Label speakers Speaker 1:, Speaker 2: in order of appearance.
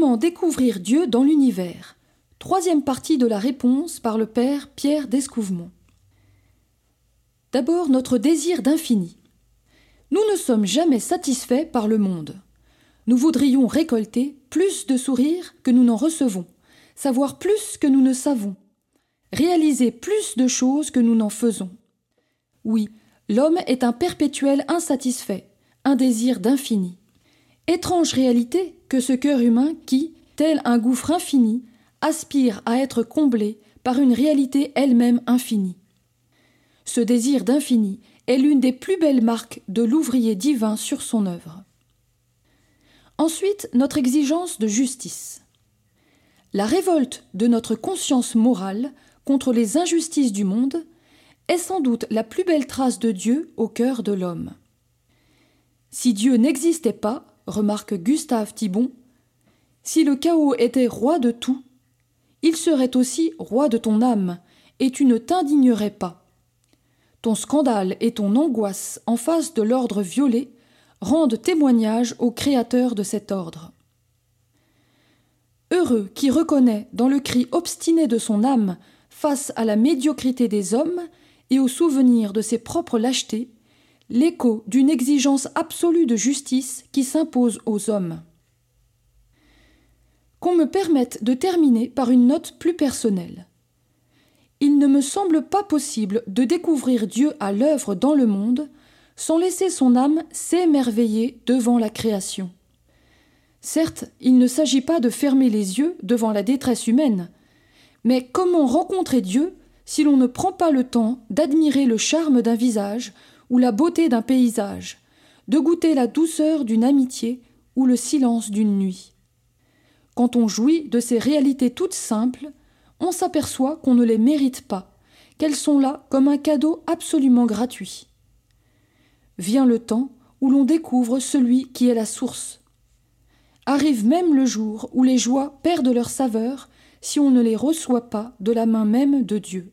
Speaker 1: Découvrir Dieu dans l'univers Troisième partie de la réponse par le Père Pierre d'Escouvemont. D'abord notre désir d'infini. Nous ne sommes jamais satisfaits par le monde. Nous voudrions récolter plus de sourires que nous n'en recevons, savoir plus que nous ne savons, réaliser plus de choses que nous n'en faisons. Oui, l'homme est un perpétuel insatisfait, un désir d'infini. Étrange réalité que ce cœur humain qui, tel un gouffre infini, aspire à être comblé par une réalité elle-même infinie. Ce désir d'infini est l'une des plus belles marques de l'ouvrier divin sur son œuvre. Ensuite, notre exigence de justice. La révolte de notre conscience morale contre les injustices du monde est sans doute la plus belle trace de Dieu au cœur de l'homme. Si Dieu n'existait pas, remarque Gustave Thibon, si le chaos était roi de tout, il serait aussi roi de ton âme, et tu ne t'indignerais pas. Ton scandale et ton angoisse en face de l'ordre violé rendent témoignage au créateur de cet ordre. Heureux qui reconnaît dans le cri obstiné de son âme face à la médiocrité des hommes et au souvenir de ses propres lâchetés, l'écho d'une exigence absolue de justice qui s'impose aux hommes. Qu'on me permette de terminer par une note plus personnelle. Il ne me semble pas possible de découvrir Dieu à l'œuvre dans le monde sans laisser son âme s'émerveiller devant la création. Certes, il ne s'agit pas de fermer les yeux devant la détresse humaine, mais comment rencontrer Dieu si l'on ne prend pas le temps d'admirer le charme d'un visage ou la beauté d'un paysage, de goûter la douceur d'une amitié ou le silence d'une nuit. Quand on jouit de ces réalités toutes simples, on s'aperçoit qu'on ne les mérite pas, qu'elles sont là comme un cadeau absolument gratuit. Vient le temps où l'on découvre celui qui est la source. Arrive même le jour où les joies perdent leur saveur si on ne les reçoit pas de la main même de Dieu.